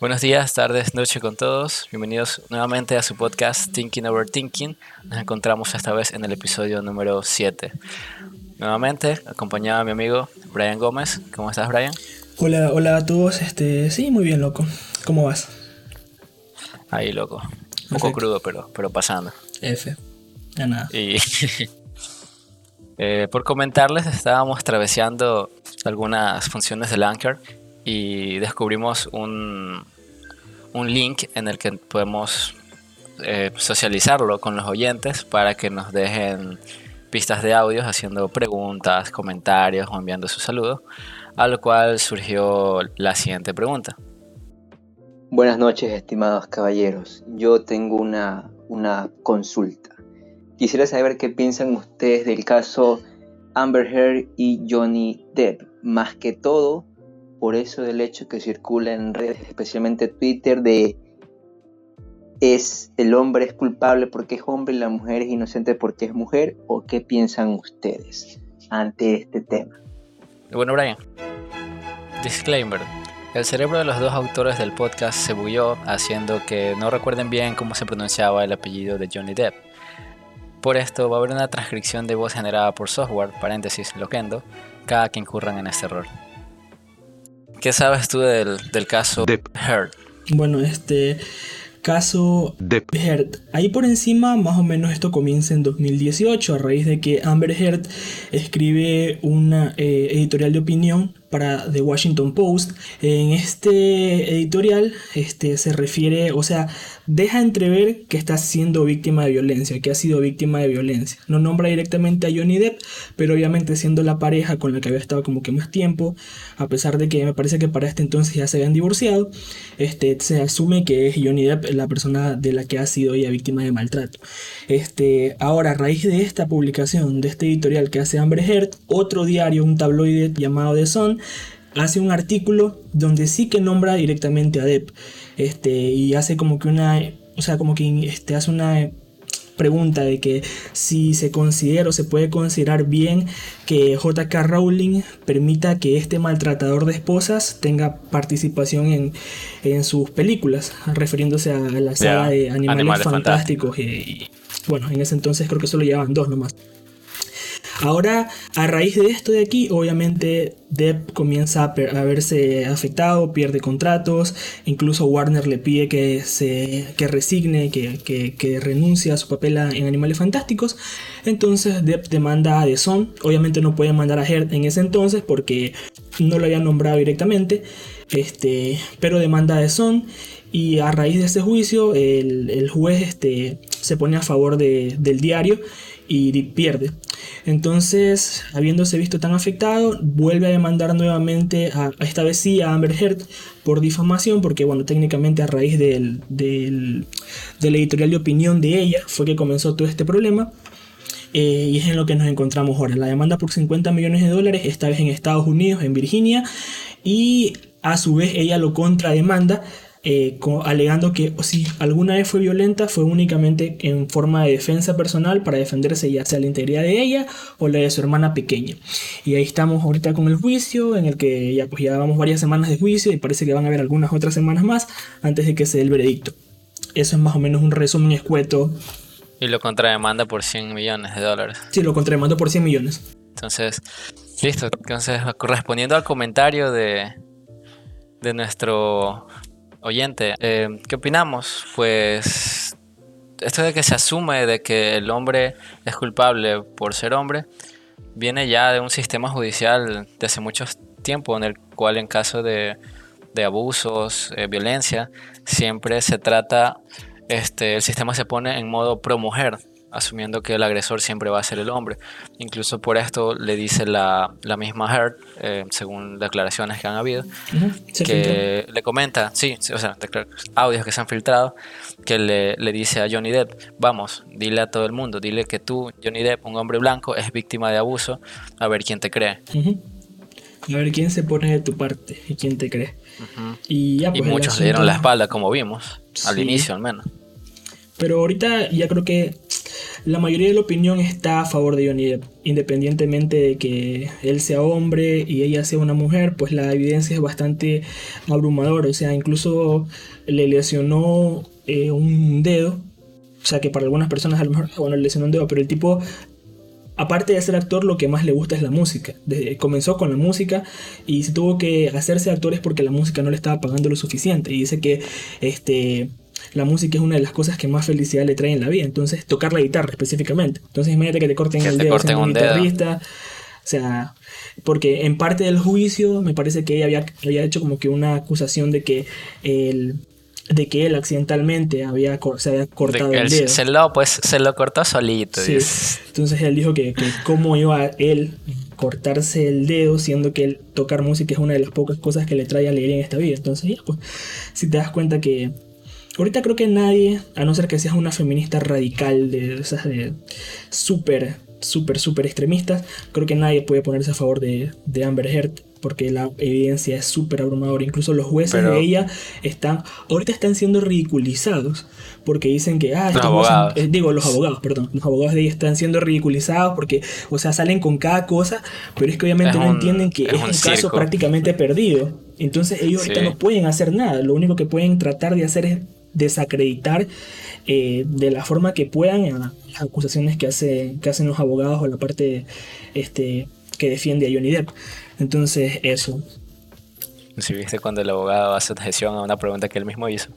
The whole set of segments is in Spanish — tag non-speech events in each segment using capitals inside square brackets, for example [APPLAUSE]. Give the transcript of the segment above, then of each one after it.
Buenos días, tardes, noche con todos. Bienvenidos nuevamente a su podcast Thinking Over Thinking. Nos encontramos esta vez en el episodio número 7. Nuevamente, acompañado a mi amigo Brian Gómez. ¿Cómo estás, Brian? Hola, hola a todos. Este, sí, muy bien, loco. ¿Cómo vas? Ahí, loco. Un poco crudo, pero, pero pasando. F. Ya nada. Y [LAUGHS] eh, por comentarles, estábamos traveseando algunas funciones del Anchor y descubrimos un, un link en el que podemos eh, socializarlo con los oyentes para que nos dejen pistas de audios haciendo preguntas, comentarios o enviando su saludo, a lo cual surgió la siguiente pregunta. Buenas noches, estimados caballeros. Yo tengo una, una consulta. Quisiera saber qué piensan ustedes del caso Amber Heard y Johnny Depp. Más que todo, por eso del hecho que circula en redes, especialmente Twitter, de es el hombre es culpable porque es hombre y la mujer es inocente porque es mujer, o qué piensan ustedes ante este tema. Bueno, Brian, disclaimer. El cerebro de los dos autores del podcast se bulló haciendo que no recuerden bien cómo se pronunciaba el apellido de Johnny Depp. Por esto va a haber una transcripción de voz generada por software, paréntesis, loquendo, cada que incurran en este error. ¿Qué sabes tú del, caso de Heard? Bueno, este caso de Heard. Ahí por encima, más o menos esto comienza en 2018, a raíz de que Amber Heard escribe una eh, editorial de opinión para The Washington Post. En este editorial este, se refiere, o sea, deja entrever que está siendo víctima de violencia, que ha sido víctima de violencia. No nombra directamente a Johnny Depp, pero obviamente siendo la pareja con la que había estado como que más tiempo, a pesar de que me parece que para este entonces ya se habían divorciado, este, se asume que es Johnny Depp la persona de la que ha sido ella víctima de maltrato. Este, ahora, a raíz de esta publicación, de este editorial que hace Amber Heard, otro diario, un tabloide llamado The Sun, hace un artículo donde sí que nombra directamente a Depp este, y hace como que una, o sea, como que este, hace una pregunta de que si se considera o se puede considerar bien que JK Rowling permita que este maltratador de esposas tenga participación en, en sus películas, refiriéndose a la saga de Animales, Fantásticos. Y, bueno, en ese entonces creo que solo llevaban dos nomás. Ahora, a raíz de esto de aquí, obviamente Depp comienza a, verse afectado, pierde contratos, incluso Warner le pide que se que resigne, que, que, renuncie a su papel en Animales Fantásticos. Entonces Depp demanda a The Sun, obviamente no puede mandar a Heard en ese entonces porque no lo habían nombrado directamente, este, pero demanda a The Sun y a raíz de ese juicio el, juez este, se pone a favor del diario y pierde. Entonces, habiéndose visto tan afectado, vuelve a demandar nuevamente, esta vez sí, a Amber Heard por difamación, porque bueno, técnicamente a raíz del, del, editorial de opinión de ella fue que comenzó todo este problema. Eh, y es en lo que nos encontramos ahora. La demanda por 50 millones de dólares, esta vez en Estados Unidos, en Virginia, y a su vez ella lo contrademanda eh, alegando que si alguna vez fue violenta fue únicamente en forma de defensa personal para defenderse ya sea la integridad de ella o la de su hermana pequeña. Y ahí estamos ahorita con el juicio, en el que ya pues ya vamos varias semanas de juicio y parece que van a haber algunas otras semanas más antes de que se dé el veredicto. Eso es más o menos un resumen escueto. Y lo contrademanda por 100 millones de dólares. Sí, lo contrademanda por 100 millones. Entonces, listo. Entonces, correspondiendo al comentario de, de nuestro oyente, eh, ¿qué opinamos? Pues esto de que se asume de que el hombre es culpable por ser hombre, viene ya de un sistema judicial de hace mucho tiempo en el cual en caso de, abusos, eh, violencia, siempre se trata, este, el sistema se pone en modo pro mujer, asumiendo que el agresor siempre va a ser el hombre. Incluso por esto le dice la, misma Heard, eh, según declaraciones que han habido, que le comenta, sí, o sea, audios que se han filtrado, que le, dice a Johnny Depp, vamos, dile a todo el mundo, dile que tú, Johnny Depp, un hombre blanco, es víctima de abuso, a ver quién te cree. A ver quién se pone de tu parte y quién te cree. Y, ya, pues, muchos le dieron la espalda, como vimos, al inicio al menos. Pero ahorita ya creo que la mayoría de la opinión está a favor de Johnny Depp. Independientemente de que él sea hombre y ella sea una mujer, pues la evidencia es bastante abrumadora. O sea, incluso le lesionó eh, un dedo. O sea, que para algunas personas a lo mejor, bueno, le lesionó un dedo, pero el tipo aparte de ser actor, lo que más le gusta es la música. comenzó con la música y se tuvo que hacerse actor es porque la música no le estaba pagando lo suficiente. Y dice que este, la música es una de las cosas que más felicidad le trae en la vida. Entonces, tocar la guitarra específicamente. Entonces, imagínate que te corten el dedo siendo un guitarrista. O sea, porque en parte del juicio me parece que ella había, había hecho como que una acusación de que el, de que él accidentalmente había, se había cortado el dedo. Se lo, pues, se lo cortó solito. Entonces él dijo que, que cómo iba él cortarse el dedo, siendo que el tocar música es una de las pocas cosas que le trae alegría en esta vida. Entonces, pues, si te das cuenta que ahorita creo que nadie, a no ser que seas una feminista radical, de esas de súper, súper, súper extremistas, creo que nadie puede ponerse a favor de, de Amber Heard porque la evidencia es súper abrumadora. Incluso los jueces de ella están, ahorita están siendo ridiculizados porque dicen que, ah, los abogados. Eh, digo, los abogados, perdón, los abogados de ella están siendo ridiculizados porque, o sea, salen con cada cosa, pero es que obviamente no entienden que es, un, caso prácticamente perdido. Entonces ellos ahorita no pueden hacer nada, lo único que pueden tratar de hacer es desacreditar eh, de la forma que puedan las acusaciones que, hace, que hacen los abogados o la parte este, que defiende a Johnny Depp. Entonces, eso. Si viste cuando el abogado hace objeción a una pregunta que él mismo hizo.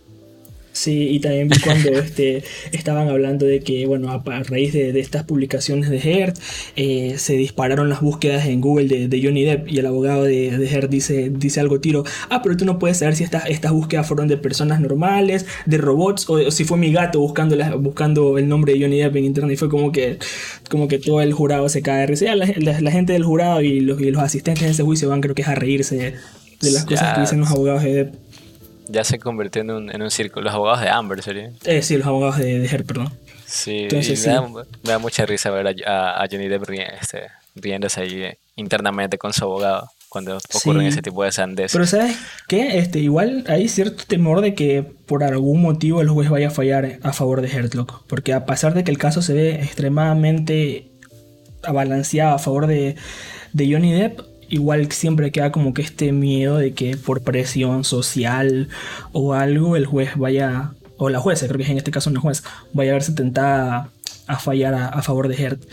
Sí, y también vi cuando [LAUGHS] este, estaban hablando de que, bueno, a, raíz de, estas publicaciones de Heard, eh, se dispararon las búsquedas en Google de, Johnny Depp y el abogado de, de Heard dice, dice algo tiro, ah, pero tú no puedes saber si estas, estas búsquedas fueron de personas normales, de robots, o, si fue mi gato buscando, buscando el nombre de Johnny Depp en internet. Y fue como que, como que todo el jurado se cae de risa. La, la, gente del jurado y los, y los asistentes de ese juicio van creo que es a reírse de las cosas que dicen los abogados de Depp. Ya se convirtió en un, en un círculo. Los abogados de Amber sería. Eh, sí, los abogados de, de Her, perdón. Sí, me, Da, me, Da, mucha risa ver a, a Johnny Depp este, riéndose ahí internamente con su abogado cuando ocurren ese tipo de sandeces. Pero ¿sabes qué? Este, igual hay cierto temor de que por algún motivo el juez vaya a fallar a favor de Hertlock. Porque a pesar de que el caso se ve extremadamente abalanceado a favor de, de Johnny Depp, igual siempre queda como que este miedo de que por presión social o algo el juez vaya, o la jueza, creo que es en este caso una juez, vaya a verse tentada a, fallar a, favor de Hert.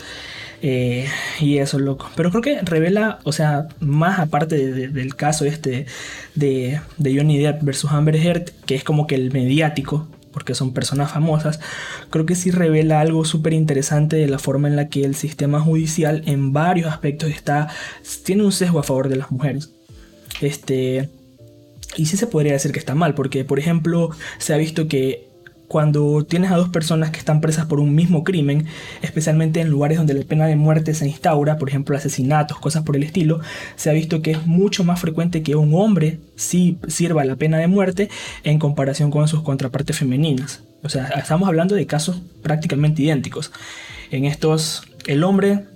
Eh, y eso es loco. Pero creo que revela, o sea, más aparte del caso este de, de Johnny Depp versus Amber Heard, que es como que el mediático, porque son personas famosas, creo que sí revela algo súper interesante de la forma en la que el sistema judicial en varios aspectos está, tiene un sesgo a favor de las mujeres. Este, y sí se podría decir que está mal, porque por ejemplo se ha visto que cuando tienes a dos personas que están presas por un mismo crimen, especialmente en lugares donde la pena de muerte se instaura, por ejemplo asesinatos, cosas por el estilo, se ha visto que es mucho más frecuente que un hombre sí sirva la pena de muerte en comparación con sus contrapartes femeninas. O sea, estamos hablando de casos prácticamente idénticos. En estos, el hombre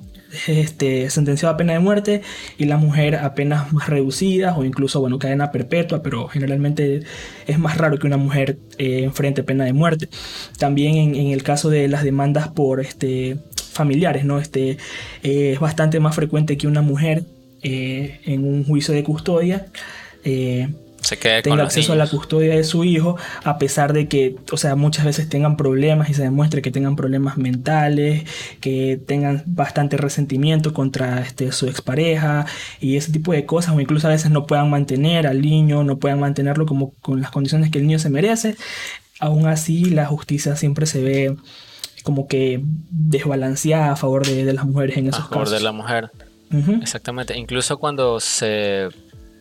este, sentenciado a pena de muerte y la mujer a penas más reducidas o incluso, bueno, cadena perpetua, pero generalmente es más raro que una mujer eh, enfrente pena de muerte. También en, el caso de las demandas por este, familiares, ¿no? Este, eh, es bastante más frecuente que una mujer eh, en un juicio de custodia tenga acceso a la custodia de su hijo, a pesar de que, o sea, muchas veces tengan problemas y se demuestre que tengan problemas mentales, que tengan bastante resentimiento contra este, su expareja y ese tipo de cosas, o incluso a veces no puedan mantener al niño, no puedan mantenerlo como con las condiciones que el niño se merece. Aún así, la justicia siempre se ve como que desbalanceada a favor de, las mujeres en esos casos. A favor de la mujer. Exactamente. Incluso cuando se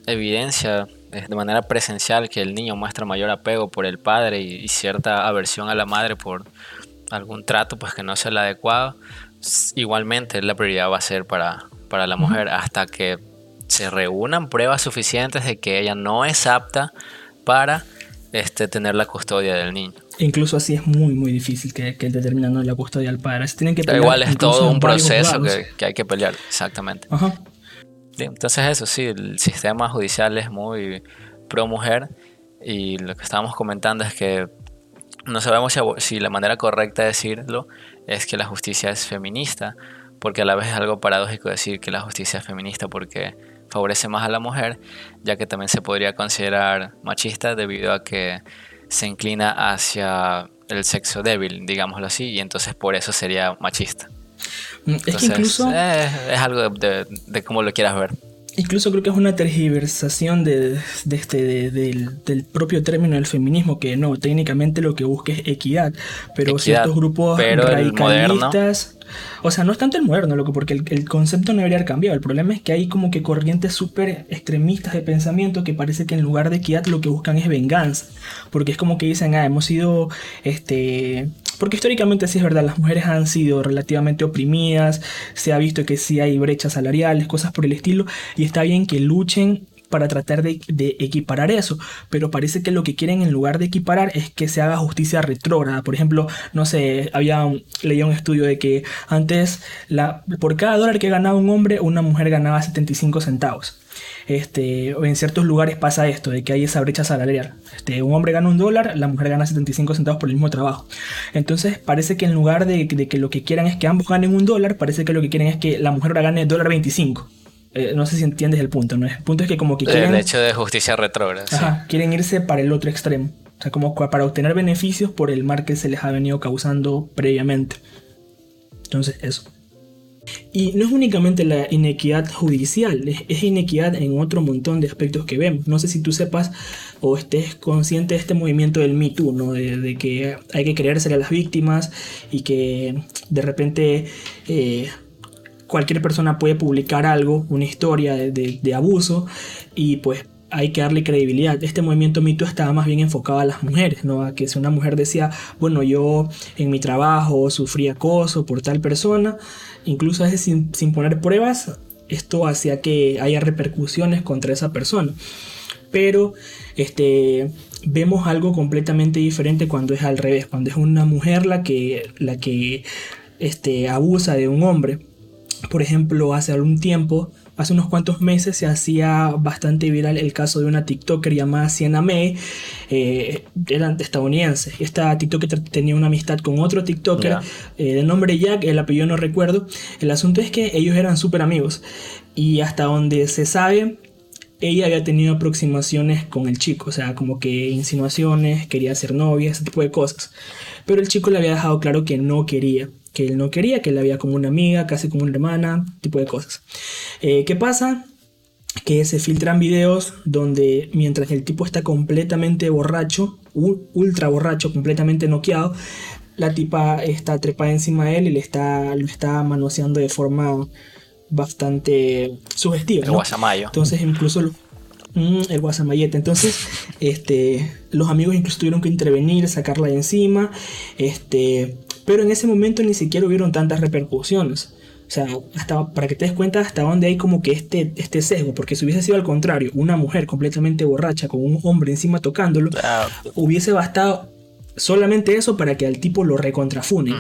evidencia de manera presencial que el niño muestra mayor apego por el padre y, cierta aversión a la madre por algún trato pues que no sea el adecuado, igualmente la prioridad va a ser para, para la mujer hasta que se reúnan pruebas suficientes de que ella no es apta para este, tener la custodia del niño. Incluso así es muy, muy difícil que, que determinando la custodia del padre. tienen que igual es todo un proceso que, que, hay que pelear, exactamente. Ajá. Entonces eso sí, el sistema judicial es muy pro mujer y lo que estábamos comentando es que no sabemos si la manera correcta de decirlo es que la justicia es feminista, porque a la vez es algo paradójico decir que la justicia es feminista porque favorece más a la mujer, ya que también se podría considerar machista debido a que se inclina hacia el sexo débil, digámoslo así, y entonces por eso sería machista. Mm, es que incluso... Eh, es algo de, de, cómo lo quieras ver. Incluso creo que es una tergiversación de, este, del, propio término del feminismo, que no, técnicamente lo que busca es equidad, pero ciertos grupos radicalistas o sea, no es tanto el moderno, loco, porque el, concepto no debería haber cambiado. El problema es que hay como que corrientes súper extremistas de pensamiento que parece que en lugar de equidad lo que buscan es venganza. Porque es como que dicen, ah, hemos sido, este... Porque históricamente sí es verdad, las mujeres han sido relativamente oprimidas, se ha visto que sí hay brechas salariales, cosas por el estilo, y está bien que luchen para tratar de, equiparar eso, pero parece que lo que quieren en lugar de equiparar es que se haga justicia retrógrada. Por ejemplo, no sé, había leído un estudio de que antes por cada dólar que ganaba un hombre, una mujer ganaba 75 centavos. Este, en ciertos lugares pasa esto, de que hay esa brecha salarial. Este, un hombre gana un dólar, la mujer gana 75 centavos por el mismo trabajo. Entonces parece que en lugar de, que lo que quieran es que ambos ganen un dólar, parece que lo que quieren es que la mujer gane dólar 25. Eh, no sé si entiendes el punto, ¿no? El punto es que como que quieren... El hecho de justicia retrógrada. Ajá, quieren irse para el otro extremo. O sea, como para obtener beneficios por el mal que se les ha venido causando previamente. Entonces, eso. Y no es únicamente la inequidad judicial, es, inequidad en otro montón de aspectos que vemos. No sé si tú sepas o estés consciente de este movimiento del Me Too, ¿no? de, que hay que creerse a las víctimas y que de repente eh, cualquier persona puede publicar algo, una historia de, abuso y pues hay que darle credibilidad. Este movimiento mito estaba más bien enfocado a las mujeres, ¿no? A que si una mujer decía, bueno, yo en mi trabajo sufrí acoso por tal persona, incluso a veces sin, sin poner pruebas, esto hacía que haya repercusiones contra esa persona. Pero este, vemos algo completamente diferente cuando es al revés, cuando es una mujer la que, la que este, abusa de un hombre por ejemplo, hace algún tiempo, hace unos cuantos meses, se hacía bastante viral el caso de una TikToker llamada Sienna May, eh, era estadounidense. Esta TikToker tenía una amistad con otro TikToker eh, de nombre Jack, el apellido no recuerdo. El asunto es que ellos eran súper amigos y hasta donde se sabe, ella había tenido aproximaciones con el chico, o sea, como que insinuaciones, quería ser novia, ese tipo de cosas. Pero el chico le había dejado claro que no quería que él no quería, que él la veía como una amiga, casi como una hermana, tipo de cosas. Eh, ¿Qué pasa? Que se filtran videos donde mientras el tipo está completamente borracho, ultra borracho, completamente noqueado, la tipa está trepada encima de él y le está, lo está manoseando de forma bastante sugestiva. El guasamayo. Entonces incluso mm, el guasamayete. Entonces, este, los amigos incluso tuvieron que intervenir, sacarla de encima. Este, pero en ese momento ni siquiera hubieron tantas repercusiones. O sea, hasta, para que te des cuenta hasta dónde hay como que este, este sesgo, porque si hubiese sido al contrario, una mujer completamente borracha con un hombre encima tocándolo, hubiese bastado solamente eso para que al tipo lo recontrafune.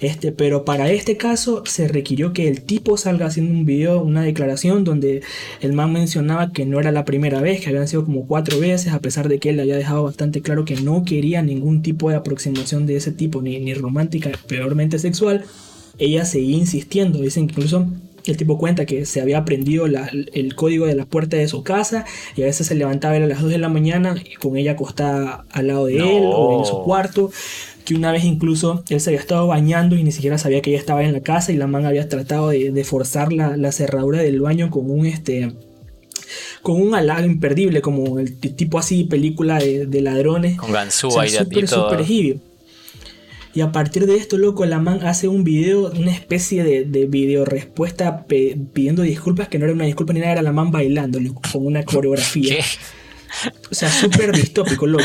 este, pero para este caso se requirió que el tipo salga haciendo un video, una declaración donde el man mencionaba que no era la primera vez, que habían sido como cuatro veces, a pesar de que él había dejado bastante claro que no quería ningún tipo de aproximación de ese tipo, ni, ni romántica, peormente sexual. Ella seguía insistiendo, dicen que incluso el tipo cuenta que se había aprendido el código de la puerta de su casa y a veces se levantaba a las 2 de la mañana y con ella acostada al lado de él o en su cuarto. Que una vez incluso él se había estado bañando y ni siquiera sabía que ella estaba en la casa y la man había tratado de, forzar la, cerradura del baño con un este con un halago imperdible, como el tipo así película de, ladrones. Con ganzúa y súper, súper y a partir de esto, loco, la man hace un video, una especie de, de video respuesta pidiendo disculpas, que no era una disculpa ni nada, era la man bailando, con una coreografía. O sea, súper distópico, loco.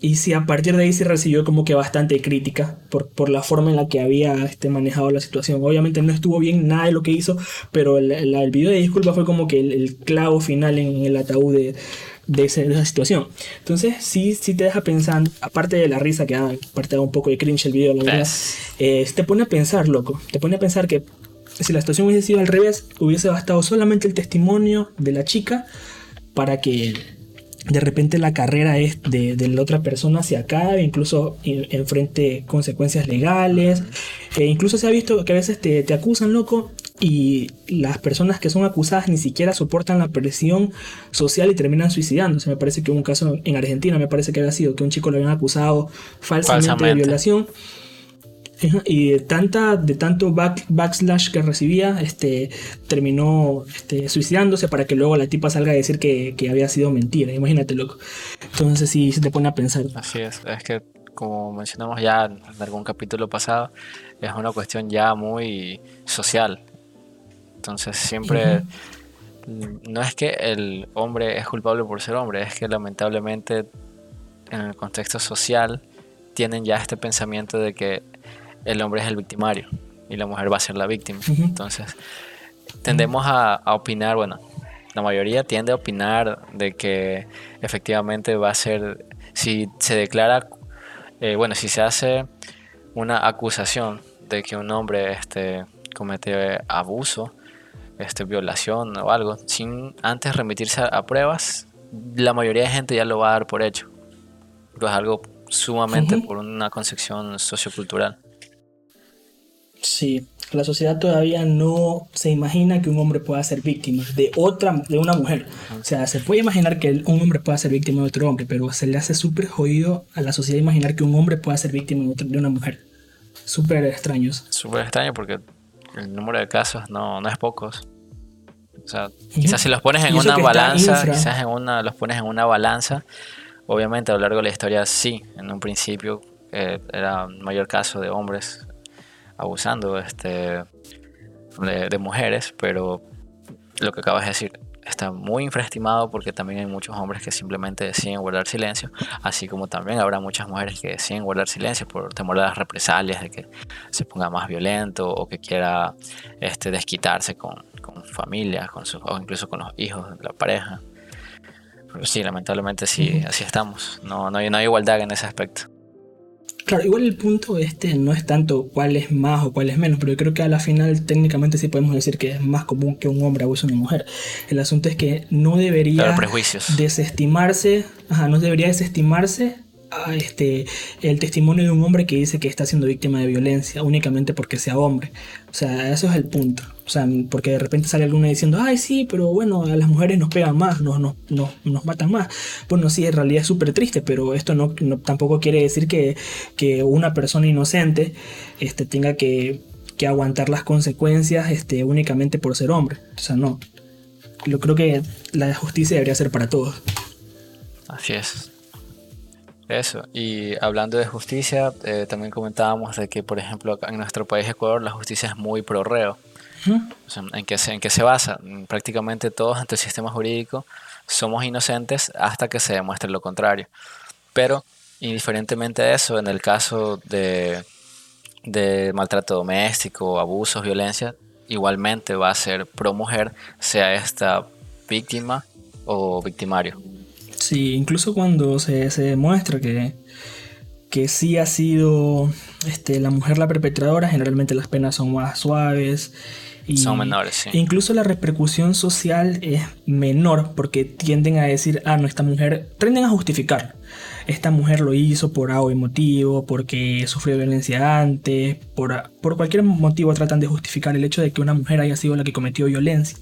Y sí, a partir de ahí se recibió como que bastante crítica por, por la forma en la que había este, manejado la situación. Obviamente no estuvo bien nada de lo que hizo, pero el, el, video de disculpas fue como que el, clavo final en el ataúd de, de, esa situación. Entonces, sí, sí te deja pensando, aparte de la risa que da, aparte da un poco de cringe el video, la verdad, eh, te pone a pensar, loco, te pone a pensar que si la situación hubiese sido al revés, hubiese bastado solamente el testimonio de la chica para que de repente la carrera es de, la otra persona se acabe, incluso enfrente consecuencias legales. E incluso se ha visto que a veces te, te, acusan, loco, y las personas que son acusadas ni siquiera soportan la presión social y terminan suicidándose. Me parece que hubo un caso en Argentina, me parece que había sido que un chico lo habían acusado falsamente. de violación y de, tanta, de tanto backslash que recibía, este, terminó este, suicidándose para que luego la tipa salga a decir que, había sido mentira. Imagínate, loco. Entonces sí se te pone a pensar. Así es, es que como mencionamos ya en algún capítulo pasado, es una cuestión ya muy social. Entonces siempre... No es que el hombre es culpable por ser hombre, es que lamentablemente en el contexto social tienen ya este pensamiento de que el hombre es el victimario y la mujer va a ser la víctima. Entonces, tendemos a, opinar, bueno, la mayoría tiende a opinar de que efectivamente va a ser, si se declara, eh, bueno, si se hace una acusación de que un hombre este, comete abuso, este, violación o algo, sin antes remitirse a, pruebas, la mayoría de gente ya lo va a dar por hecho. Pero es algo sumamente por una concepción sociocultural. Sí, la sociedad todavía no se imagina que un hombre pueda ser víctima de otra, de una mujer. O sea, se puede imaginar que un hombre pueda ser víctima de otro hombre, pero se le hace súper jodido a la sociedad imaginar que un hombre pueda ser víctima de, una mujer. Súper extraños. Súper extraño porque el número de casos no, no es pocos. O sea, quizás si los pones en una balanza, quizás en una, los pones en una balanza, obviamente a lo largo de la historia sí, en un principio eh, era mayor caso de hombres abusando este, de, mujeres, pero lo que acabas de decir está muy infraestimado porque también hay muchos hombres que simplemente deciden guardar silencio, así como también habrá muchas mujeres que deciden guardar silencio por temor a las represalias, de que se ponga más violento o que quiera este, desquitarse con, con familia, con sus, o incluso con los hijos de la pareja. Pero sí, lamentablemente sí, así estamos. No, no, hay, no hay igualdad en ese aspecto. Claro, igual el punto este no es tanto cuál es más o cuál es menos, pero yo creo que a la final técnicamente sí podemos decir que es más común que un hombre abuse a una mujer. El asunto es que no debería desestimarse, ajá, no debería desestimarse este, el testimonio de un hombre que dice que está siendo víctima de violencia únicamente porque sea hombre. O sea, eso es el punto. O sea, porque de repente sale alguno diciendo, ay, sí, pero bueno, a las mujeres nos pegan más, nos, nos, nos, matan más. Bueno, sí, en realidad es súper triste, pero esto no, tampoco quiere decir que, que, una persona inocente este, tenga que, que, aguantar las consecuencias este, únicamente por ser hombre. O sea, no. Yo creo que la justicia debería ser para todos. Así es. Eso, y hablando de justicia, eh, también comentábamos de que, por ejemplo, en nuestro país Ecuador la justicia es muy pro reo. ¿en, qué se, ¿En qué se basa? Prácticamente todos ante el sistema jurídico somos inocentes hasta que se demuestre lo contrario. Pero, indiferentemente de eso, en el caso de, de maltrato doméstico, abusos, violencia, igualmente va a ser pro mujer, sea esta víctima o victimario. Sí, incluso cuando se, demuestra que, que sí ha sido este, la mujer la perpetradora, generalmente las penas son más suaves. Y son menores, sí. Incluso la repercusión social es menor porque tienden a decir, ah, no, esta mujer, tienden a justificar. Esta mujer lo hizo por algo motivo, porque sufrió violencia antes, por, por cualquier motivo tratan de justificar el hecho de que una mujer haya sido la que cometió violencia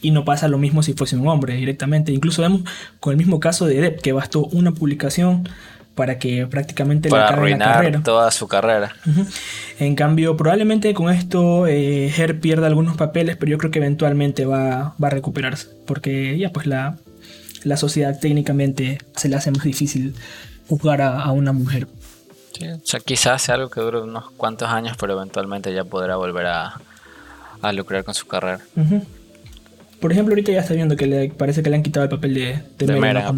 y no pasa lo mismo si fuese un hombre directamente. Incluso vemos con el mismo caso de Depp, que bastó una publicación para que prácticamente para le arruinar la carrera. toda su carrera. En cambio, probablemente con esto eh, Her pierda algunos papeles, pero yo creo que eventualmente va, va a recuperarse, porque ya pues la, la, sociedad técnicamente se le hace más difícil juzgar a, una mujer. Sí, o sea, quizás sea algo que dure unos cuantos años, pero eventualmente ya podrá volver a, a lucrar con su carrera. Por ejemplo, ahorita ya está viendo que le parece que le han quitado el papel de, de, de Mera,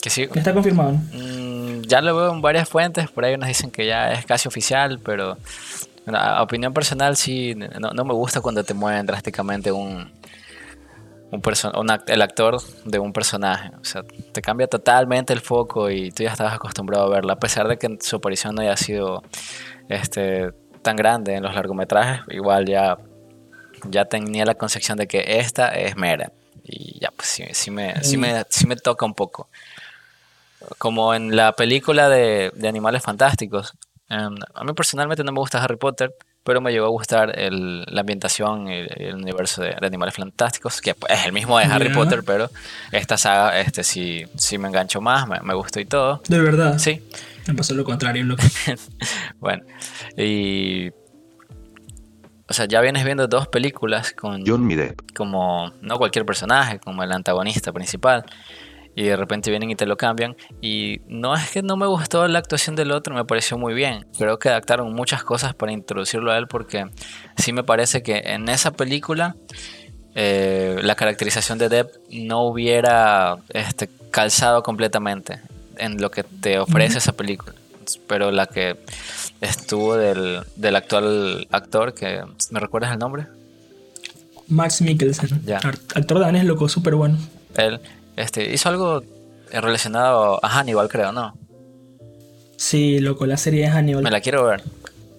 Que sí. está confirmado. Mm, ya lo veo en varias fuentes, por ahí nos dicen que ya es casi oficial, pero a opinión personal sí, no, me gusta cuando te mueven drásticamente un, un, el actor de un personaje. O sea, te cambia totalmente el foco y tú ya estabas acostumbrado a verlo, a pesar de que su aparición no haya sido este, tan grande en los largometrajes, igual ya ya tenía la concepción de que esta es Mera. Y ya, pues sí, sí, me, sí, me, sí me toca un poco. Como en la película de, de Animales Fantásticos. em, a mí personalmente no me gusta Harry Potter, pero me llegó a gustar el- la ambientación y el, el universo de, de Animales Fantásticos, que pues, es el mismo de Harry Ya. Potter, pero esta saga este sí, sí me enganchó más, me, me gustó y todo. De verdad. Sí, Me pasó lo contrario, loco. [LAUGHS] bueno. Y... O sea, ya vienes viendo dos películas con John Depp. como no cualquier personaje, como el antagonista principal. Y de repente vienen y te lo cambian. Y no es que no me gustó la actuación del otro, me pareció muy bien. Creo que adaptaron muchas cosas para introducirlo a él porque sí me parece que en esa película eh, la caracterización de Depp no hubiera este, calzado completamente en lo que te ofrece esa película. Pero la que estuvo del, del actual actor, que ¿me recuerdas el nombre? Max Mikkelsen. Ya. Actor danés, loco, súper bueno. Él este, hizo algo relacionado a Hannibal, creo, ¿no? Sí, loco, la serie es Hannibal. Me la quiero ver.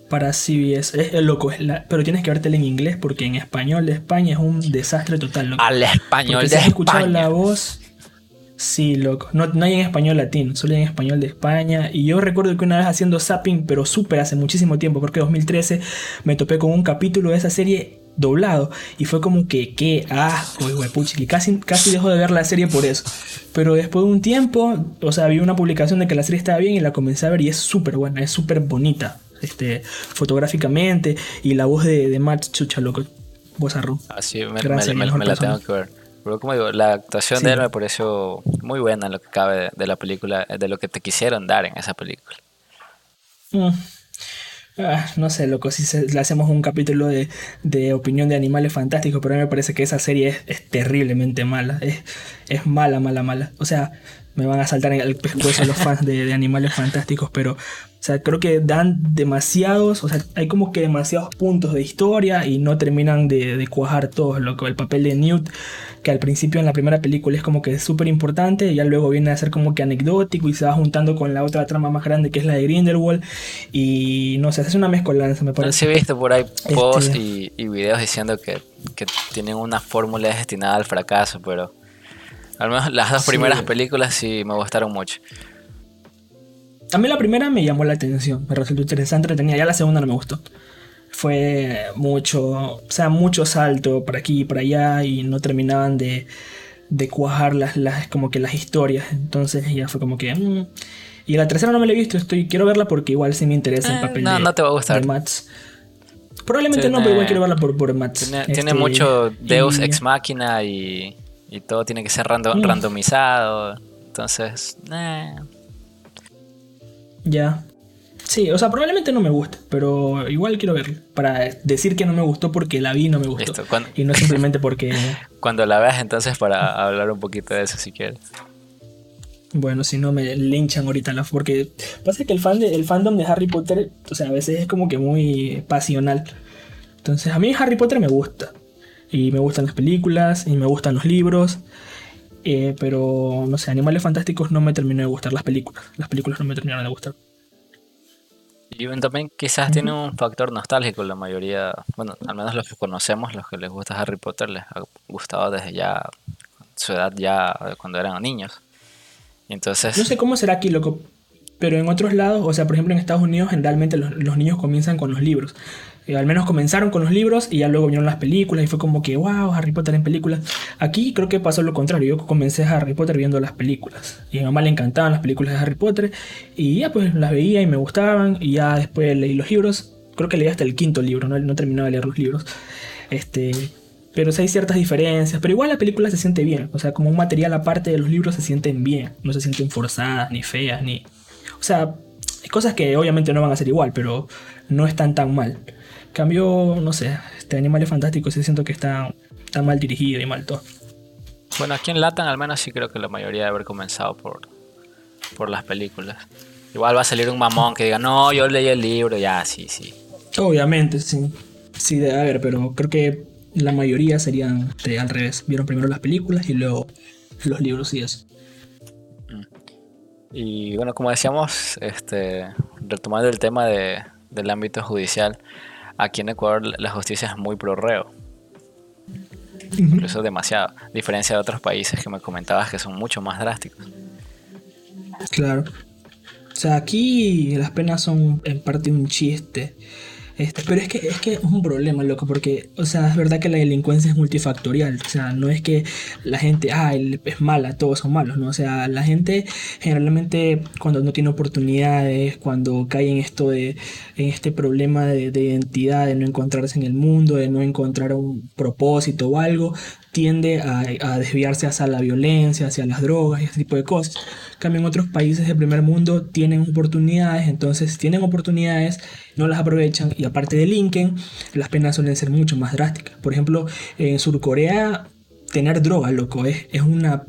Para CBS. Es, es loco, es la- pero tienes que vértela en inglés porque en español de España es un desastre total, loco. Al español Porque de si has escuchado España. la voz. Sí, loco. No, no hay en español latino, solo hay en español de España. Y yo recuerdo que una vez haciendo zapping, pero súper hace muchísimo tiempo, creo que 2013, me topé con un capítulo de esa serie doblado. Y fue como que, qué asco, que casi, casi dejo de ver la serie por eso. Pero después de un tiempo, o sea, vi una publicación de que la serie estaba bien y la comencé a ver y es súper buena, es súper bonita. Este, fotográficamente y la voz de, de Matt Chucha, loco. Voz arro. Así me, Gracias, me- me- mejor me la tengo que ver. Pero como digo, la actuación Sí. de él me pareció muy buena en lo que cabe de, de la película, de lo que te quisieron dar en esa película. Mm. Ah, no sé, loco, si se- le hacemos un capítulo de, de opinión de animales fantásticos, pero a mí me parece que esa serie es, es terriblemente mala. Es, es mala, mala, mala. O sea, me van a saltar en el pescuezo los fans de, de animales fantásticos, pero, o sea, creo que dan demasiados, o sea, hay como que demasiados puntos de historia y no terminan de, de cuajar todos, loco. El papel de Newt, que al principio en la primera película es como que súper importante, y ya luego viene a ser como que anecdótico y se va juntando con la otra trama más grande que es la de Grindelwald, y no sé, hace una mezcolanza, me Sí parece. he visto por ahí Este- posts y, y videos diciendo que, que tienen una fórmula destinada al fracaso, pero al menos las dos Sí. primeras películas sí me gustaron mucho. A mí la primera me llamó la atención, me resultó interesante, entretenida. Ya la segunda no me gustó. Fue mucho, o sea, mucho salto para aquí y para allá y no terminaban de, de cuajar las, las, como que las historias. Entonces ya fue como que... mm. Y la tercera no me la he visto, estoy, quiero verla porque igual sí me interesa el Eh, papel no, de, no te va a gustar. Mats. Probablemente no, pero igual quiero verla por, por Mats. Tiene, Este, tiene mucho Deus y- ex máquina y, y todo tiene que ser rando- Mm. randomizado. Entonces, eh, Ya. Sí, o sea, probablemente no me guste, pero igual quiero verla. Para decir que no me gustó porque la vi y no me gustó. listo. Cuando, Y no simplemente porque, [LAUGHS] cuando la veas, entonces, para hablar un poquito de eso, si quieres. bueno, si no me linchan ahorita la porque pasa que el fan de, el fandom de Harry Potter, o sea, a veces es como que muy pasional. Entonces, a mí Harry Potter me gusta. Y me gustan las películas, y me gustan los libros. Eh, pero, no sé, Animales Fantásticos no me terminó de gustar las películas. Las películas no me terminaron de gustar. Y también quizás tiene un factor nostálgico. La mayoría, bueno, al menos los que conocemos, los que les gusta Harry Potter, les ha gustado desde ya su edad, ya cuando eran niños. Entonces, No sé cómo será aquí, loco. Pero en otros lados, o sea, por ejemplo en Estados Unidos, generalmente los, los niños comienzan con los libros. Eh, al menos comenzaron con los libros y ya luego vinieron las películas y fue como que, wow, Harry Potter en películas. Aquí creo que pasó lo contrario. Yo comencé a Harry Potter viendo las películas. Y a mi mamá le encantaban las películas de Harry Potter. Y ya pues las veía y me gustaban. Y ya después leí los libros. Creo que leí hasta el quinto libro, no, terminaba de leer los libros. Este, pero sí hay ciertas diferencias. Pero igual la película se siente bien. O sea, como un material aparte de los libros se sienten bien. No se sienten forzadas, ni feas, ni... O sea, hay cosas que obviamente no van a ser igual, pero no están tan mal. Cambio, no sé, este Animales Fantásticos sí siento que está, está mal dirigido y mal todo. bueno, aquí en Latam al menos sí creo que la mayoría debe haber comenzado por, por las películas. Igual va a salir un mamón que diga, no, yo leí el libro, ya, sí, sí. Obviamente, sí. Sí, debe haber, pero creo que la mayoría serían este, al revés. Vieron primero las películas y luego los libros y eso. Y bueno, como decíamos, este, retomando el tema de, del ámbito judicial, aquí en Ecuador la justicia es muy pro reo. incluso demasiado, diferencia de otros países que me comentabas que son mucho más drásticos. Claro. O sea, aquí las penas son en parte un chiste. Este, pero es que, es que es un problema, loco, porque, o sea, es verdad que la delincuencia es multifactorial. O sea, no es que la gente, ah, es mala, todos son malos, ¿no? O sea, la gente generalmente cuando no tiene oportunidades, cuando cae en esto de, en este problema de, de identidad, de no encontrarse en el mundo, de no encontrar un propósito o algo, tiende a, desviarse hacia la violencia, hacia las drogas y ese tipo de cosas. cambio, en otros países del primer mundo tienen oportunidades, entonces tienen oportunidades, no las aprovechan y aparte de Lincoln, las penas suelen ser mucho más drásticas. Por ejemplo, en Surcorea tener droga, loco, es, es una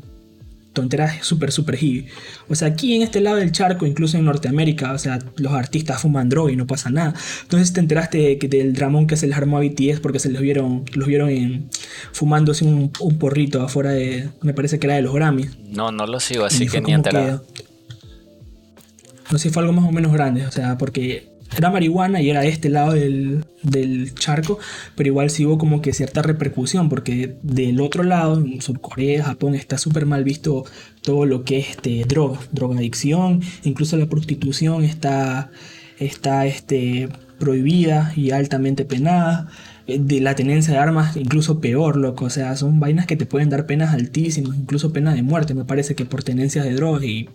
tonteras súper, súper heavy. O sea, aquí en este lado del charco, incluso en Norteamérica, o sea, los artistas fuman droga y no pasa nada. Entonces te enteraste que del dramón que se les armó a BTS porque se los vieron, los vieron en, fumándose un, porrito afuera de, me parece que era de los Grammys. No, no lo sigo, así que ni enterado. no sé, fue algo más o menos grande, o sea, porque era marihuana y era este lado del, charco, pero igual sí hubo como que cierta repercusión, porque del otro lado, en Surcorea, Japón, está súper mal visto todo lo que es este, droga, drogadicción, incluso la prostitución está, está este, prohibida y altamente penada. Eh, de la tenencia de armas, incluso peor, loco. O sea, son vainas que te pueden dar penas altísimas, incluso pena de muerte, me parece que por tenencia de drogas y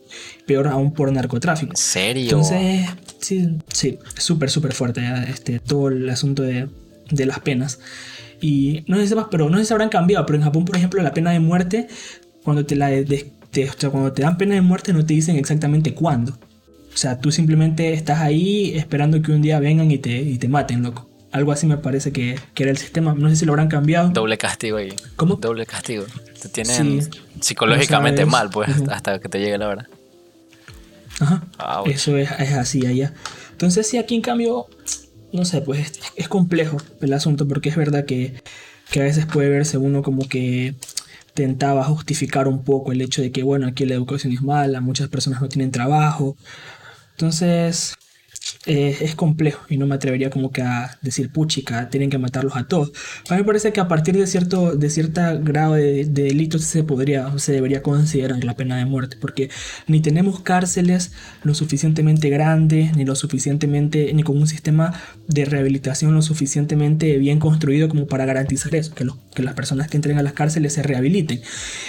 peor aún por narcotráfico. ¿En serio? Entonces, sí, sí, súper, súper fuerte este, todo el asunto de, de las penas. Y no sé si pero no sé si habrán cambiado, pero en Japón, por ejemplo, la pena de muerte, cuando te, la cuando te dan pena de muerte no te dicen exactamente cuándo. O sea, tú simplemente estás ahí esperando que un día vengan y te, y te maten, loco. Algo así me parece que, era el sistema. No sé si lo habrán cambiado. Doble castigo ahí. ¿Cómo? Doble castigo. Te tienen psicológicamente mal, pues, hasta que te llegue la hora. Ajá. Ah, Eso es, así allá. Entonces, sí, aquí en cambio, no sé, pues es, complejo el asunto, porque es verdad que, que a veces puede verse uno como que tentaba justificar un poco el hecho de que, bueno, aquí la educación es mala, muchas personas no tienen trabajo. Entonces, eh, es complejo y no me atrevería como que a decir puchica, tienen que matarlos a todos. A mí me parece que a partir de cierto de cierta grado de, de delitos se podría se debería considerar la pena de muerte porque ni tenemos cárceles lo suficientemente grandes ni lo suficientemente ni con un sistema de rehabilitación lo suficientemente bien construido como para garantizar eso, que, que las personas que entren a las cárceles se rehabiliten.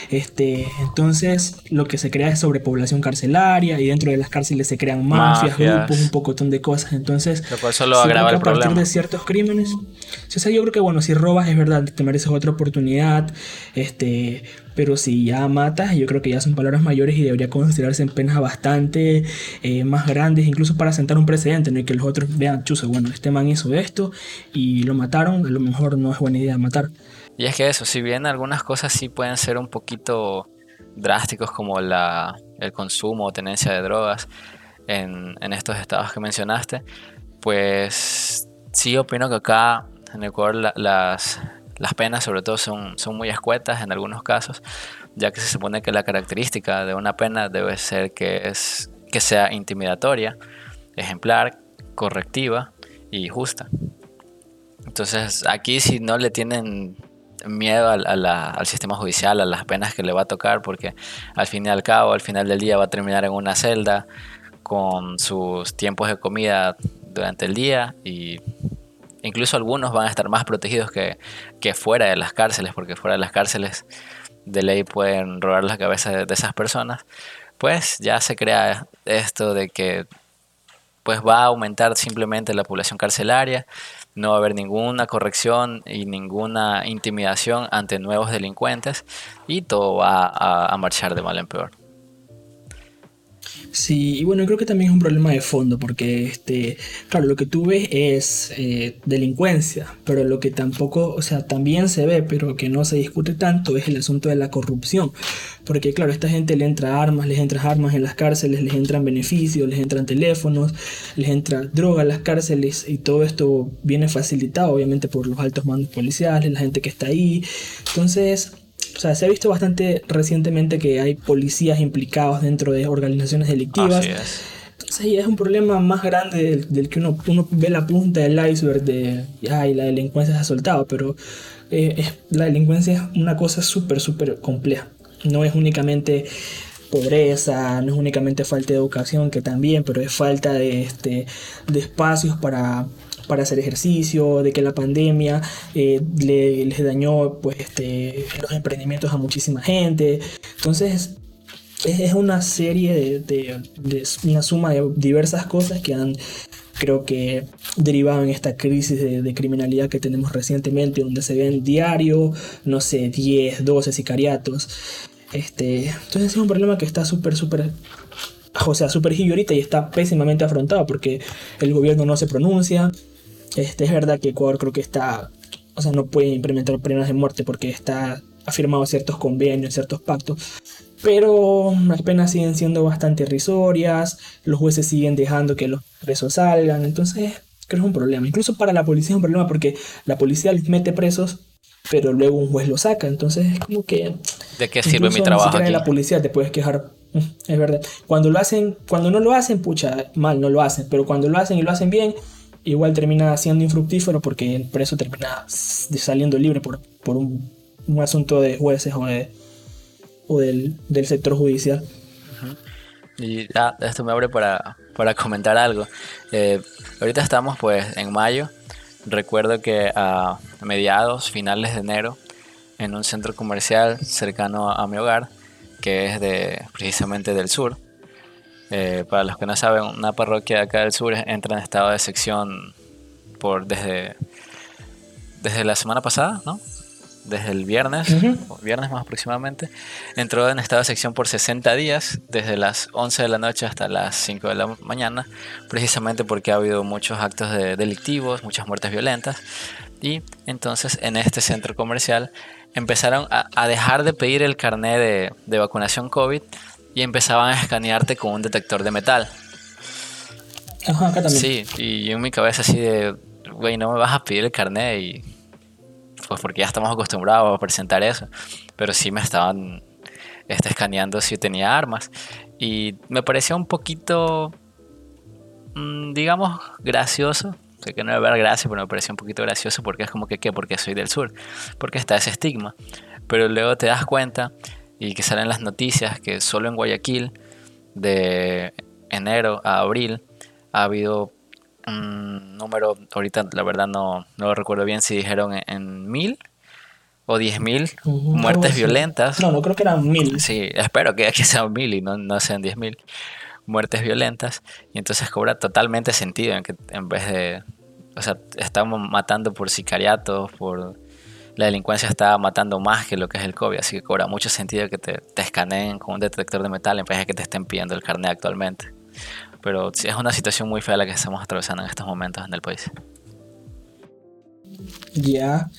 Este, entonces lo que se crea es sobrepoblación carcelaria y dentro de las cárceles se crean mafias, grupos, un pocotón de cosas. Entonces, lo cual solo agrava el a partir de ciertos crímenes. O sea, yo creo que bueno, si robas es verdad, te mereces otra oportunidad. Este, pero si ya matas, yo creo que ya son palabras mayores y debería considerarse en penas bastante eh, más grandes, incluso para sentar un precedente en el que los otros vean, chuso, bueno, este man hizo esto y lo mataron, a lo mejor no es buena idea matar. Y es que eso, si bien algunas cosas sí pueden ser un poquito drásticos como la, el consumo o tenencia de drogas, en, estos estados que mencionaste, pues sí opino que acá en Ecuador las, las penas sobre todo son, son muy escuetas en algunos casos, ya que se supone que la característica de una pena debe ser que, es, que sea intimidatoria, ejemplar, correctiva y justa. Entonces aquí si no le tienen miedo al sistema judicial, a las penas que le va a tocar, porque al fin y al cabo, al final del día va a terminar en una celda con sus tiempos de comida durante el día y incluso algunos van a estar más protegidos que, fuera de las cárceles, porque fuera de las cárceles de ley pueden robar la cabeza de, esas personas, pues ya se crea esto de que pues va a aumentar simplemente la población carcelaria, no va a haber ninguna corrección y ninguna intimidación ante nuevos delincuentes y todo va a marchar de mal en peor. Sí, y bueno, creo que también es un problema de fondo, porque, este, claro, lo que tú ves es eh, delincuencia, pero lo que tampoco, o sea, también se ve, pero que no se discute tanto, es el asunto de la corrupción. Porque, claro, a esta gente le entra armas, les entra armas en las cárceles, les entran beneficios, les entran teléfonos, les entra droga en las cárceles, y todo esto viene facilitado, obviamente, por los altos mandos policiales, la gente que está ahí. Entonces, o sea, se ha visto bastante recientemente que hay policías implicados dentro de organizaciones delictivas. Entonces ya es un problema más grande del, que uno, uno, ve la punta del iceberg de, ay, la delincuencia se ha soltado, pero eh, la delincuencia es una cosa súper, súper compleja. No es únicamente pobreza, no es únicamente falta de educación, que también, pero es falta de, este, de espacios para, para hacer ejercicio, de que la pandemia eh, le, les dañó pues, este, los emprendimientos a muchísima gente. Entonces, es una serie de, una suma de diversas cosas que han creo que derivado en esta crisis de, criminalidad que tenemos recientemente, donde se ven diario, no sé, 10, 12 sicariatos. Este, entonces es un problema que está súper, súper, o sea, súper ahorita y está pésimamente afrontado porque el gobierno no se pronuncia. Este, es verdad que Ecuador creo que está, o sea, no puede implementar penas de muerte porque está afirmado ciertos convenios, ciertos pactos, pero las penas siguen siendo bastante irrisorias, los jueces siguen dejando que los presos salgan, entonces creo que es un problema. Incluso para la policía es un problema porque la policía les mete presos, pero luego un juez los saca, entonces es como que... ¿De qué sirve mi trabajo? Ni de la policía te puedes quejar, mm, es verdad. Cuando lo hacen, cuando no lo hacen, pucha, mal, no lo hacen, pero cuando lo hacen y lo hacen bien, igual termina siendo infructífero porque el preso termina saliendo libre por, por un, un asunto de jueces o de del, sector judicial. Y ah, esto me abre para, comentar algo. Eh, ahorita estamos pues en mayo. Recuerdo que a mediados, finales de enero, en un centro comercial cercano a mi hogar, que es de precisamente del sur. Eh, para los que no saben, una parroquia de acá del sur entra en estado de sección por desde, desde la semana pasada, ¿no? desde el viernes, viernes más aproximadamente, entró en estado de sección por 60 días, desde las 11 de la noche hasta las 5 de la mañana, precisamente porque ha habido muchos actos delictivos, muchas muertes violentas, y entonces en este centro comercial empezaron a, dejar de pedir el carnet de, de, vacunación COVID y empezaban a escanearte con un detector de metal. Ajá, acá también. Sí, y yo en mi cabeza así de, güey, no me vas a pedir el carnet y pues porque ya estamos acostumbrados a presentar eso, pero sí me estaban este, escaneando si tenía armas y me parecía un poquito, mm, digamos, gracioso. Sé que no debe haber gracia, pero me parecía un poquito gracioso porque es como que, ¿qué? Porque soy del sur, porque está ese estigma. Pero luego te das cuenta y que salen las noticias que solo en Guayaquil, de enero a abril, ha habido un número, ahorita la verdad no, no lo recuerdo bien si dijeron en, mil o diez mil muertes violentas. No, no creo que eran mil. Sí, espero que, [LAUGHS] aquí sean mil y no, no sean diez mil muertes violentas. Y entonces cobra totalmente sentido en que en vez de, o sea, estamos matando por sicariatos, por la delincuencia está matando más que lo que es el COVID, así que cobra mucho sentido que te, te escaneen con un detector de metal en vez de que te estén pidiendo el carnet actualmente pero es una situación muy fea la que estamos atravesando en estos momentos en el país. Ya,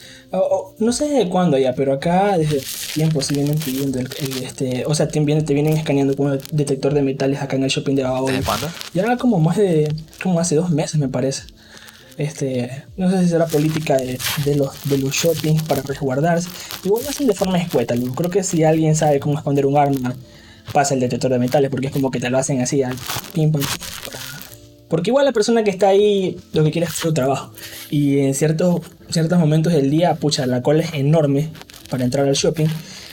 no sé de cuándo ya, pero acá desde tiempo se vienen pidiendo, este, o sea, te vienen, te vienen escaneando con un detector de metales acá en el shopping de Babo. ¿Desde cuándo? Ya como más de, como hace dos meses me parece. Este, no sé si será política de, los, de los para resguardarse. Igual lo hacen de forma escueta, creo que si alguien sabe cómo esconder un arma pasa el detector de metales, porque es como que te lo hacen así, pim, porque igual la persona que está ahí lo que quiere es hacer su trabajo. Y en ciertos, ciertos momentos del día, pucha, la cola es enorme para entrar al shopping.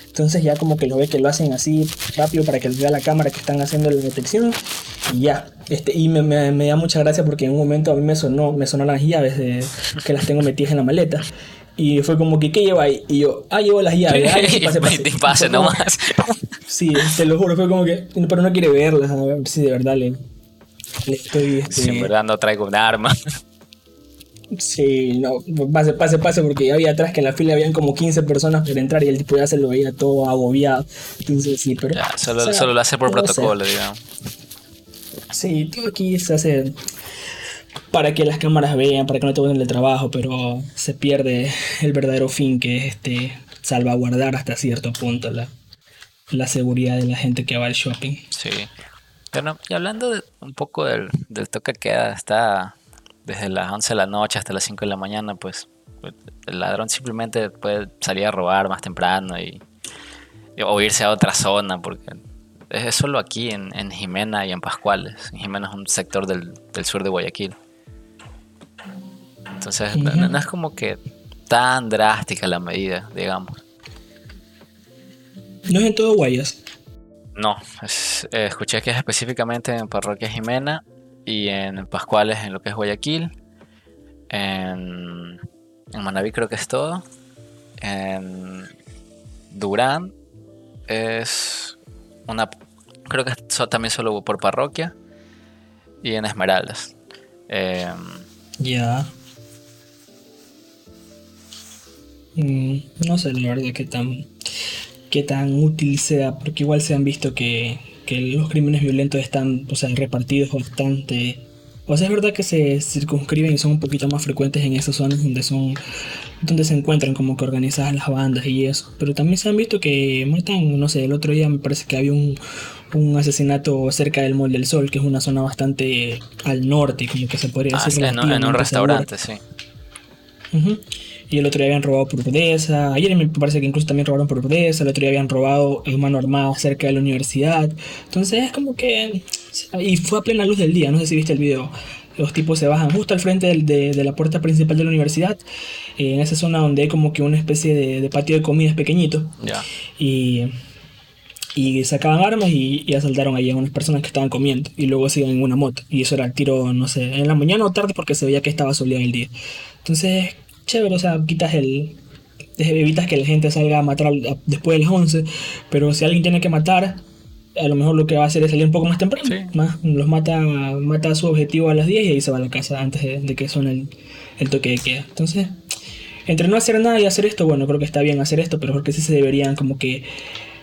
Entonces ya como que lo ve que lo hacen así rápido para que vea la cámara que están haciendo la detección. Y ya. Este, y me, me, da mucha gracia porque en un momento a mí me sonó, me sonó las llaves de, que las tengo metidas en la maleta. Y fue como que, ¿qué lleva ahí? Y yo, ah, llevo las llaves. Ah, [LAUGHS] pase, pase. pase nomás. [LAUGHS] Sí, te lo juro, fue como que. Pero no quiere verlas, a ver si de verdad le, le estoy. Este... Si en verdad no traigo un arma. Sí, no, pase, pase, pase, porque ya había atrás que en la fila habían como 15 personas para entrar y el tipo ya se lo veía todo agobiado. Entonces, sí, pero. Ya, solo, solo lo hace por protocolo, digamos. Sí, todo aquí se hace para que las cámaras vean, para que no te vuelvan el trabajo, pero se pierde el verdadero fin que es este salvaguardar hasta cierto punto la, la seguridad de la gente que va al shopping. Sí. Bueno, y hablando de, un poco del, del toque que está desde las 11 de la noche hasta las 5 de la mañana, pues, el ladrón simplemente puede salir a robar más temprano y, o irse a otra zona, porque es solo aquí en, en Jimena y en Pascuales. Jimena es un sector del, del sur de Guayaquil. Entonces, no, es como que tan drástica la medida, digamos. ¿No es en todo Guayas? No, eh, escuché que es específicamente en Parroquia Jimena y en Pascuales en lo que es Guayaquil. En, en Manaví creo que es todo. En Durán es una... Creo que también solo por parroquia. Y en Esmeraldas. Em, ya. Mm, no sé la verdad qué tan, qué tan útil sea, porque igual se han visto que, que los crímenes violentos están o sea, repartidos bastante o sea, es verdad que se circunscriben y son un poquito más frecuentes en esas zonas donde son donde se encuentran como que organizadas las bandas y eso. Pero también se han visto que matan, no sé, el otro día me parece que había un, asesinato cerca del Mall del Sol, que es una zona bastante al norte, como que se podría ah, decir. en, un restaurante, sí. Y el otro día habían robado por. Ayer me parece que incluso también robaron por. El otro día habían robado en mano armada cerca de la universidad. Entonces es como que. Y fue a plena luz del día. No sé si viste el video. Los tipos se bajan justo al frente de, la puerta principal de la universidad. Eh, en esa zona donde hay como que una especie de, patio de comidas pequeñito. Ya. Y y sacaban armas y, asaltaron ahí a unas personas que estaban comiendo y luego se iban en una moto y eso era el tiro no sé en la mañana o tarde porque se veía que estaba soleado el día entonces chévere, o sea, quitas el. evitas que la gente salga a matar después de las 11, pero si alguien tiene que matar, a lo mejor lo que va a hacer es salir un poco más temprano. Más, los mata, mata a su objetivo a las 10 y ahí se va a la casa antes de, que son el, el, toque de queda. Entonces, entre no hacer nada y hacer esto, bueno, creo que está bien hacer esto, pero creo que sí se deberían como que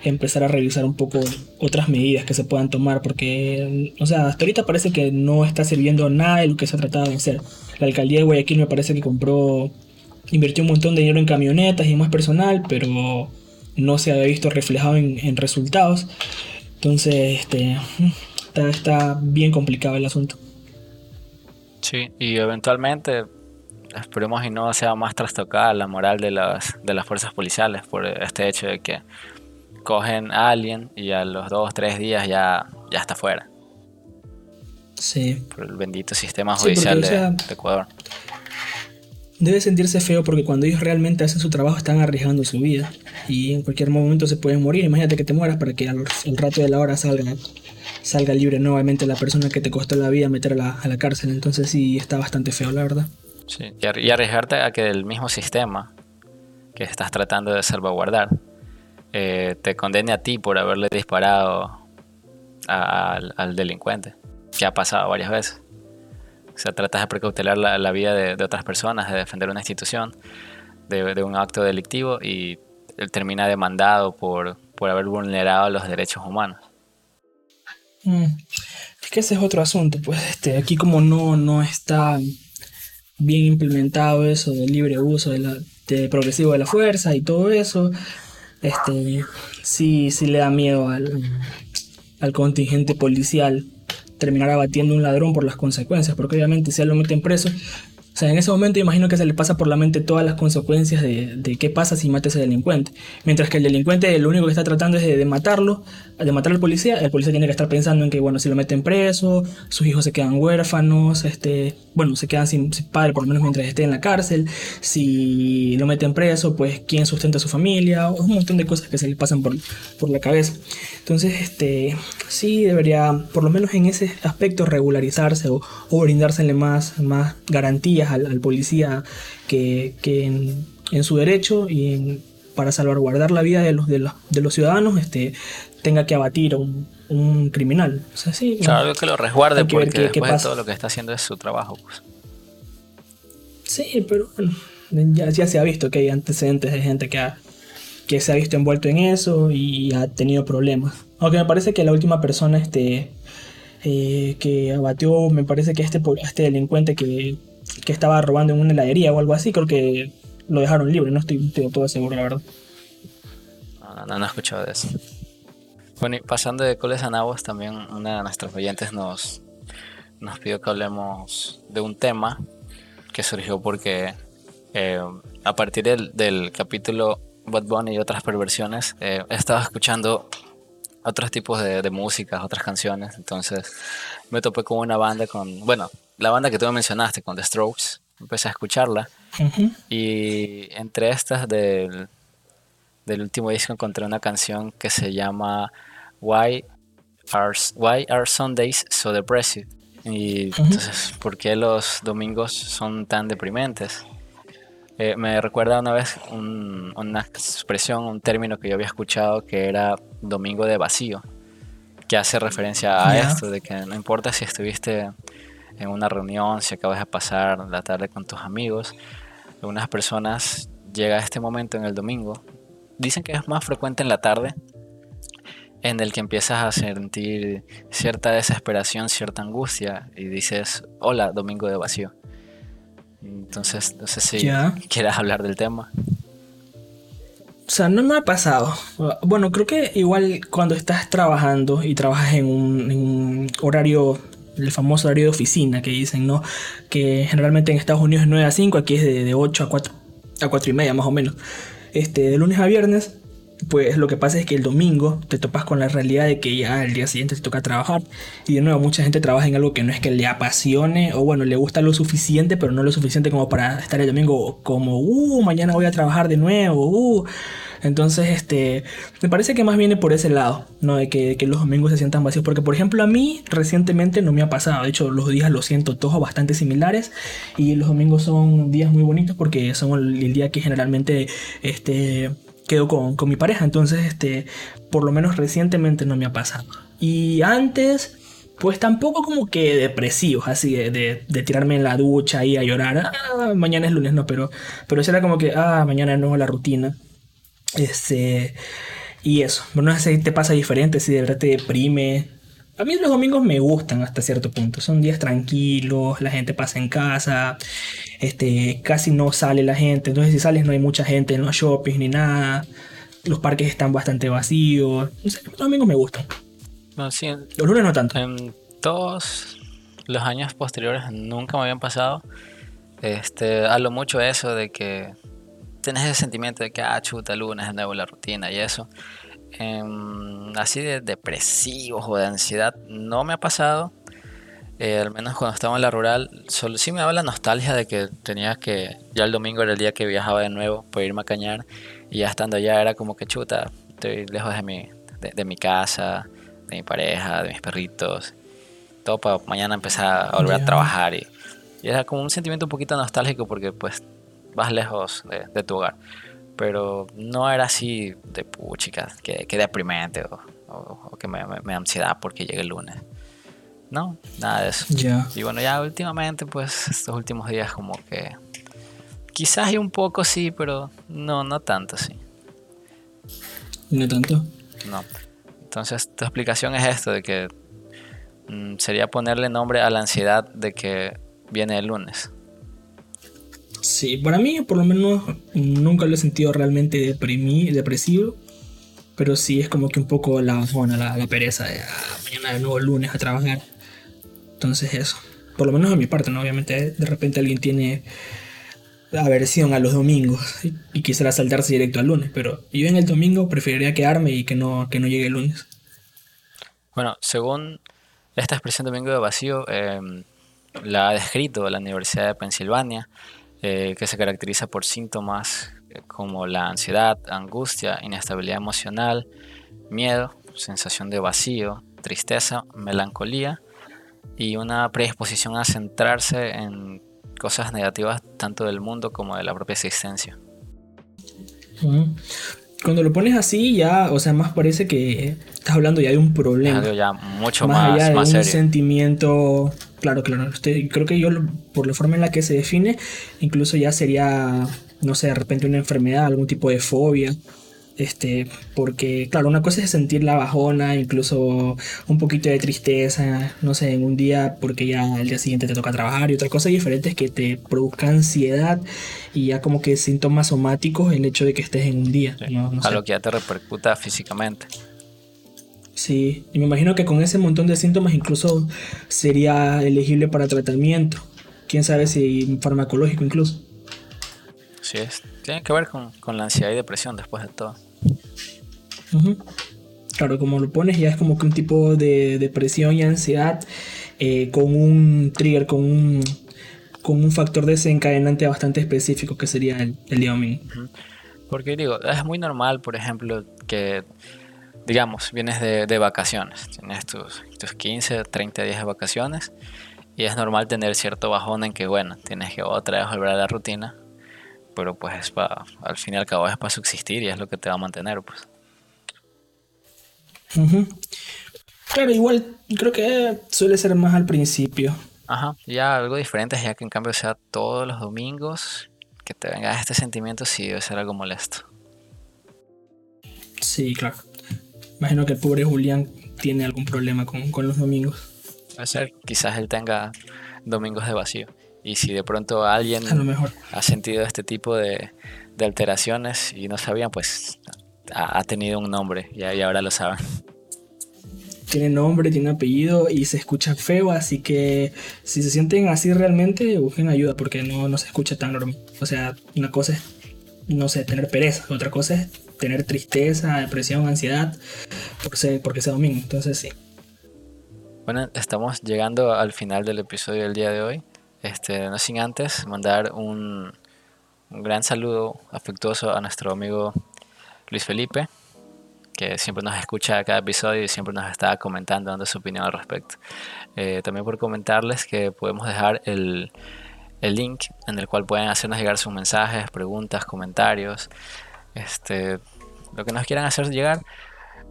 empezar a revisar un poco otras medidas que se puedan tomar, porque, o sea, hasta ahorita parece que no está sirviendo nada de lo que se ha tratado de hacer. La alcaldía de Guayaquil me parece que compró invirtió un montón de dinero en camionetas y más personal, pero no se había visto reflejado en, resultados. Entonces, este, está, bien complicado el asunto. Sí, y eventualmente esperemos y no sea más trastocada la moral de las, de las fuerzas policiales por este hecho de que cogen a alguien y a los dos, tres días ya, ya está fuera. Sí. Por el bendito sistema judicial de Ecuador debe sentirse feo porque cuando ellos realmente hacen su trabajo están arriesgando su vida y en cualquier momento se pueden morir. Imagínate que te mueras para que al, rato de la hora salga, salga libre nuevamente la persona que te costó la vida meter a la, cárcel. Entonces sí está bastante feo, la verdad. Sí, y arriesgarte a que el mismo sistema que estás tratando de salvaguardar eh, te condene a ti por haberle disparado al delincuente, que ha pasado varias veces. O sea, tratas de precautelar la, vida de, otras personas, de defender una institución, de, un acto delictivo y él termina demandado por, por haber vulnerado los derechos humanos. Mm. Es que ese es otro asunto, pues este, aquí como no, no está bien implementado eso del libre uso de progresivo de la fuerza y todo eso, este, sí, sí le da miedo al, al contingente policial terminar abatiendo un ladrón por las consecuencias, porque obviamente si él lo meten preso, o sea, en ese momento imagino que se le pasa por la mente todas las consecuencias de, qué pasa si mata a ese delincuente. Mientras que el delincuente lo único que está tratando es de, matarlo, de matar al policía. El policía tiene que estar pensando en que, bueno, si lo meten preso, sus hijos se quedan huérfanos, este, bueno, se quedan sin, padre por lo menos mientras esté en la cárcel. Si lo meten preso, pues quién sustenta a su familia, un montón de cosas que se le pasan por, por la cabeza. Entonces, este, sí debería, por lo menos en ese aspecto, regularizarse o, o brindársele más, más garantías al, policía que, en, su derecho y para salvaguardar la vida de los, de los, ciudadanos este, tenga que abatir a un, criminal. O sea, sí, claro, que lo resguarde porque después de todo lo que está haciendo es su trabajo. Pues. Sí, pero bueno, ya, ya, se ha visto que hay antecedentes de gente que, que se ha visto envuelto en eso y ha tenido problemas. Aunque me parece que la última persona este, eh, que abatió, me parece que este, este delincuente que que estaba robando en una heladería o algo así, creo que lo dejaron libre, no estoy, todo seguro, la verdad. No, no, no, he escuchado de eso. Bueno, y pasando de coles a nabos, también una de nuestros oyentes nos, nos pidió que hablemos de un tema que surgió porque eh, a partir del, del, capítulo Bad Bunny y otras perversiones, eh, he estado escuchando otros tipos de, de músicas, otras canciones, entonces me topé con una banda con, bueno, la banda que tú mencionaste con The Strokes, empecé a escucharla. Y entre estas del, del último disco encontré una canción que se llama Why Are, Why Are Sundays So Depressive? Y entonces, ¿por qué los domingos son tan deprimentes? Eh, me recuerda una vez una expresión, un término que yo había escuchado que era domingo de vacío, que hace referencia a esto, de que no importa si estuviste en una reunión, si acabas de pasar la tarde con tus amigos, algunas personas llega a este momento en el domingo, dicen que es más frecuente en la tarde, en el que empiezas a sentir cierta desesperación, cierta angustia y dices, hola, domingo de vacío. Entonces, no sé si quieras hablar del tema. O sea, no me ha pasado. Bueno, creo que igual cuando estás trabajando y trabajas en un, horario, el famoso horario de oficina que dicen, ¿no? Que generalmente en Estados Unidos es 9 a 5, aquí es de, de 8 a 4, a 4 y media más o menos. Este, de lunes a viernes pues lo que pasa es que el domingo te topas con la realidad de que ya el día siguiente te toca trabajar. Y de nuevo, mucha gente trabaja en algo que no es que le apasione o bueno, le gusta lo suficiente, pero no lo suficiente como para estar el domingo como, uh, mañana voy a trabajar de nuevo, uh. Entonces, este, me parece que más viene por ese lado, ¿no? De que, los domingos se sientan vacíos. Porque, por ejemplo, a mí recientemente no me ha pasado. De hecho, los días los siento todos bastante similares. Y los domingos son días muy bonitos porque son el, el día que generalmente, este quedo con, mi pareja. Entonces, este, por lo menos recientemente no me ha pasado. Y antes, pues tampoco como que depresivos, así de, de, tirarme en la ducha y a llorar. Ah, mañana es lunes, no, pero, pero era como que, ah, mañana nuevo la rutina. Este, y eso, no sé si te pasa diferente, si de verdad te deprime. A mí los domingos me gustan hasta cierto punto. Son días tranquilos, la gente pasa en casa, este, casi no sale la gente. Entonces si sales no hay mucha gente en los shoppings ni nada. Los parques están bastante vacíos. los domingos me gustan. los lunes no tanto. En todos los años posteriores nunca me habían pasado. Este, a lo mucho eso de que tenés ese sentimiento de que, ah, chuta, lunes de nuevo la rutina y eso. Em, así de depresivos o de ansiedad no me ha pasado. Eh, al menos cuando estaba en la rural, solo sí me daba la nostalgia de que tenía que, ya el domingo era el día que viajaba de nuevo por irme a cañar y ya estando allá era como que chuta, estoy lejos de mi, de, mi casa, de mi pareja, de mis perritos, todo para mañana empezar a volver a trabajar y, era como un sentimiento un poquito nostálgico porque pues vas lejos de tu hogar pero no era así de puchica, que, que deprimente o, que me, me, ansiedad porque llegue el lunes. No, nada de eso. Y bueno, ya últimamente, pues estos últimos días como que quizás hay un poco sí, pero no, no tanto sí. ¿No tanto? No. Entonces tu explicación es esto, de que mm, sería ponerle nombre a la ansiedad de que viene el lunes. Sí, para mí por lo menos nunca lo he sentido realmente depresivo. Pero sí es como que un poco la la, la pereza de ah, mañana de nuevo lunes a trabajar. Entonces eso. Por lo menos a mi parte, ¿no? Obviamente de repente alguien tiene aversión a los domingos y, quisiera saltarse directo al lunes. Pero yo en el domingo preferiría quedarme y que no, que no llegue el lunes. Bueno, según esta expresión domingo de vacío, em, la ha descrito la Universidad de Pensilvania eh, que se caracteriza por síntomas eh, como la ansiedad, angustia, inestabilidad emocional, miedo, sensación de vacío, tristeza, melancolía y una predisposición a centrarse en cosas negativas tanto del mundo como de la propia existencia. Cuando lo pones así, ya, o sea, más parece que estás hablando ya de un problema. ya mucho más, allá de un sentimiento Claro, claro. creo que yo, por la forma en la que se define, incluso ya sería, no sé, de repente una enfermedad, algún tipo de fobia. Este, porque, claro, una cosa es sentir la bajona, incluso un poquito de tristeza, no sé, en un día, porque ya el día siguiente te toca trabajar, y otra cosa diferente es que te produzca ansiedad y ya como que síntomas somáticos el hecho de que estés en un día. a lo que ya te repercuta físicamente. Sí, y me imagino que con ese montón de síntomas incluso sería elegible para tratamiento. Quién sabe si farmacológico incluso. Sí, es. tiene que ver con, la ansiedad y depresión después de todo. Claro, como lo pones, ya es como que un tipo de depresión y ansiedad eh, con un trigger, con un, con un factor desencadenante bastante específico que sería el, el. Porque digo, es muy normal, por ejemplo, que, digamos, vienes de, de vacaciones, tienes tus, tus 15, 30 días de vacaciones y es normal tener cierto bajón en que, bueno, tienes que otra vez volver a la rutina, pero pues es para, al fin y al cabo es para subsistir y es lo que te va a mantener, pues. Claro, igual creo que suele ser más al principio. Ajá, ya algo diferente es ya que en cambio sea todos los domingos que te venga este sentimiento sí debe ser algo molesto. Sí, claro. Imagino que el pobre Julián tiene algún problema con, con los domingos. a ser, quizás él tenga domingos de vacío. Y si de pronto alguien mejor. ha sentido este tipo de, de alteraciones y no sabían, pues ha, ha tenido un nombre y, y ahora lo saben tiene nombre, tiene apellido y se escucha feo, así que si se sienten así realmente, busquen ayuda porque no, no se escucha tan normal. O sea, una cosa es, no sé, tener pereza, otra cosa es tener tristeza, depresión, ansiedad, porque sea, porque sea domingo, entonces sí. Bueno, estamos llegando al final del episodio del día de hoy. Este, no sin antes mandar un, un gran saludo afectuoso a nuestro amigo Luis Felipe, que siempre nos escucha cada episodio y siempre nos está comentando, dando su opinión al respecto. Eh, también por comentarles que podemos dejar el, el, link en el cual pueden hacernos llegar sus mensajes, preguntas, comentarios, este, lo que nos quieran hacer llegar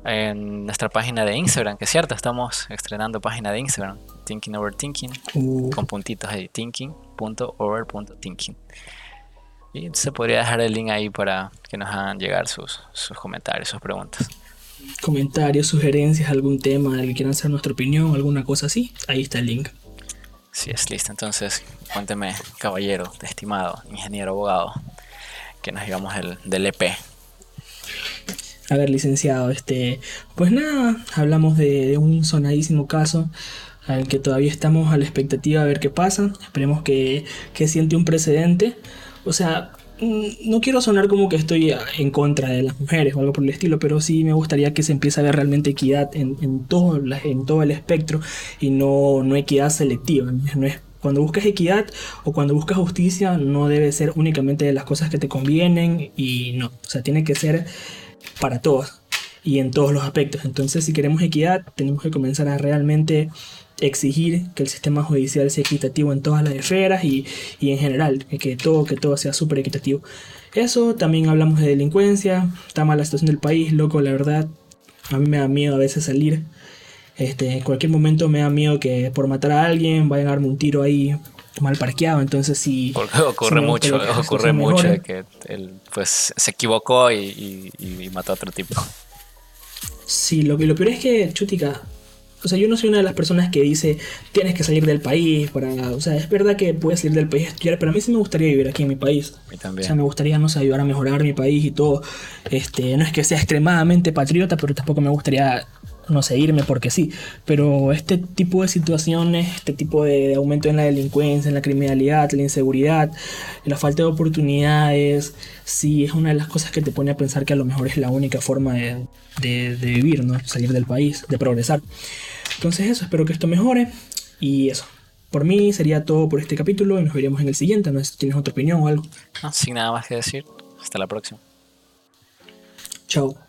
en nuestra página de Instagram, que es cierto, estamos estrenando página de Instagram, Thinking Over Thinking, uh. con puntitos ahí, thinking.over.thinking. Y se podría dejar el link ahí para que nos hagan llegar sus, sus comentarios, sus preguntas. Comentarios, sugerencias, algún tema del que quieran hacer nuestra opinión, alguna cosa así, ahí está el link. Sí, es listo. Entonces, cuénteme, caballero, estimado, ingeniero, abogado, que nos digamos el, del EP. A ver, licenciado, este, pues nada, hablamos de, de un sonadísimo caso al que todavía estamos a la expectativa de ver qué pasa. Esperemos que, que siente un precedente o sea, mm, no quiero sonar como que estoy en contra de las mujeres o algo por el estilo, pero sí me gustaría que se empiece a ver realmente equidad en, en, todo, en todo el espectro y no, no equidad selectiva. No es, cuando buscas equidad o cuando buscas justicia no debe ser únicamente de las cosas que te convienen y no, o sea, tiene que ser para todos y en todos los aspectos. Entonces, si queremos equidad, tenemos que comenzar a realmente exigir que el sistema judicial sea equitativo en todas las esferas y, y en general, que todo, que todo sea súper equitativo. Eso, también hablamos de delincuencia, está mala la situación del país, loco, la verdad, a mí me da miedo a veces salir. Este, en cualquier momento me da miedo que por matar a alguien vayan a darme un tiro ahí mal parqueado, entonces. Porque ocurre mucho, ocurre mucho que él pues se equivocó y, y, y, mató a otro tipo. Sí, lo, lo peor es que, Chutica, o sea, yo no soy una de las personas que dice tienes que salir del país para. O sea, es verdad que puedes salir del país a estudiar, pero a mí sí me gustaría vivir aquí en mi país. A mí también. O sea, me gustaría, no sé, ayudar a mejorar mi país y todo. Este, no es que sea extremadamente patriota, pero tampoco me gustaría no sé, irme porque sí. Pero este tipo de situaciones, este tipo de aumento en la delincuencia, en la criminalidad, la inseguridad, la falta de oportunidades, sí es una de las cosas que te pone a pensar que a lo mejor es la única forma de, de, de vivir, ¿no? Salir del país, de progresar. Entonces eso, espero que esto mejore y eso. Por mí sería todo por este capítulo y nos veremos en el siguiente. No sé si tienes otra opinión o algo. No, sin nada más que decir. Hasta la próxima. Chao.